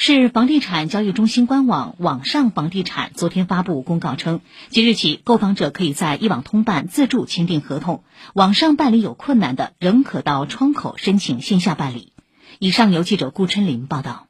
市房地产交易中心官网网上房地产昨天发布公告称，即日起，购房者可以在一网通办自助签订合同，网上办理有困难的，仍可到窗口申请线下办理。以上由记者顾春林报道。